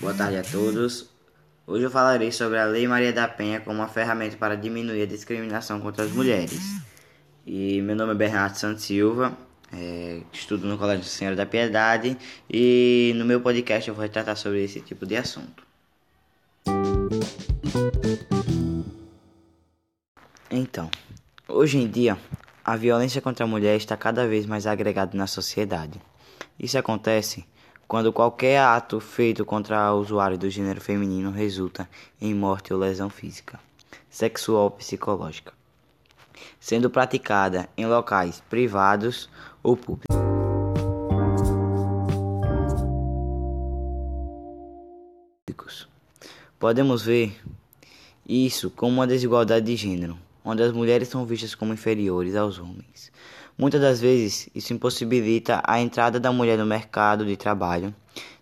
Boa tarde a todos. Hoje eu falarei sobre a Lei Maria da Penha como uma ferramenta para diminuir a discriminação contra as mulheres. E meu nome é Bernardo Santos Silva, é, estudo no Colégio Senhora da Piedade e no meu podcast eu vou tratar sobre esse tipo de assunto. Então, hoje em dia, a violência contra a mulher está cada vez mais agregada na sociedade. Isso acontece quando qualquer ato feito contra o usuário do gênero feminino resulta em morte ou lesão física, sexual ou psicológica, sendo praticada em locais privados ou públicos. Podemos ver isso como uma desigualdade de gênero, onde as mulheres são vistas como inferiores aos homens. Muitas das vezes, isso impossibilita a entrada da mulher no mercado de trabalho,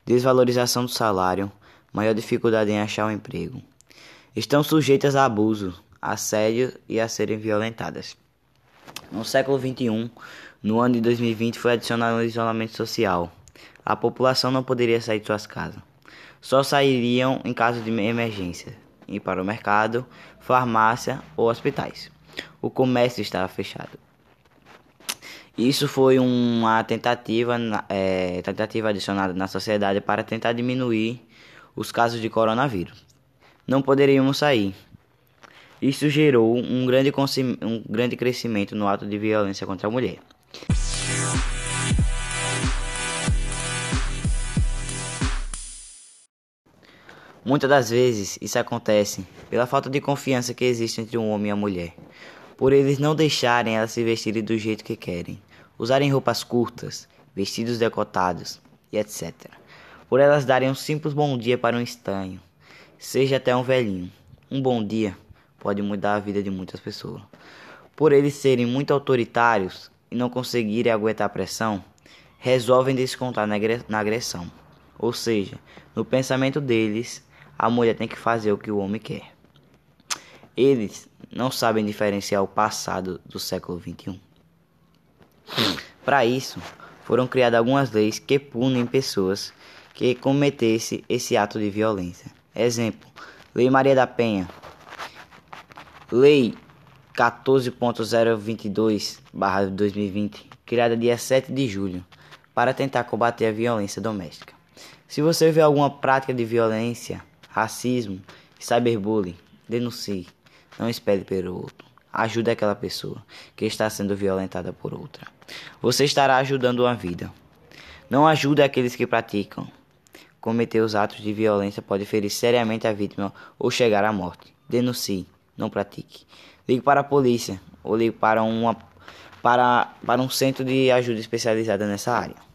desvalorização do salário, maior dificuldade em achar um emprego. Estão sujeitas a abuso, assédio e a serem violentadas. No século XXI, no ano de 2020, foi adicionado o isolamento social. A população não poderia sair de suas casas. Só sairiam em caso de emergência, ir para o mercado, farmácia ou hospitais. O comércio estava fechado. Isso foi uma tentativa, é, tentativa adicionada na sociedade para tentar diminuir os casos de coronavírus. Não poderíamos sair. Isso gerou um grande, um grande crescimento no ato de violência contra a mulher. Muitas das vezes isso acontece pela falta de confiança que existe entre um homem e a mulher, por eles não deixarem ela se vestirem do jeito que querem usarem roupas curtas, vestidos decotados e etc. Por elas darem um simples bom dia para um estranho, seja até um velhinho. Um bom dia pode mudar a vida de muitas pessoas. Por eles serem muito autoritários e não conseguirem aguentar a pressão, resolvem descontar na agressão. Ou seja, no pensamento deles, a mulher tem que fazer o que o homem quer. Eles não sabem diferenciar o passado do século XXI. Para isso, foram criadas algumas leis que punem pessoas que cometessem esse ato de violência. Exemplo: Lei Maria da Penha, Lei 14.022/2020, criada dia 7 de julho, para tentar combater a violência doméstica. Se você vê alguma prática de violência, racismo, cyberbullying, denuncie. Não espere pelo outro. Ajude aquela pessoa que está sendo violentada por outra. Você estará ajudando uma vida. Não ajude aqueles que praticam. Cometer os atos de violência pode ferir seriamente a vítima ou chegar à morte. Denuncie, não pratique. Ligue para a polícia ou ligue para, uma, para, para um centro de ajuda especializada nessa área.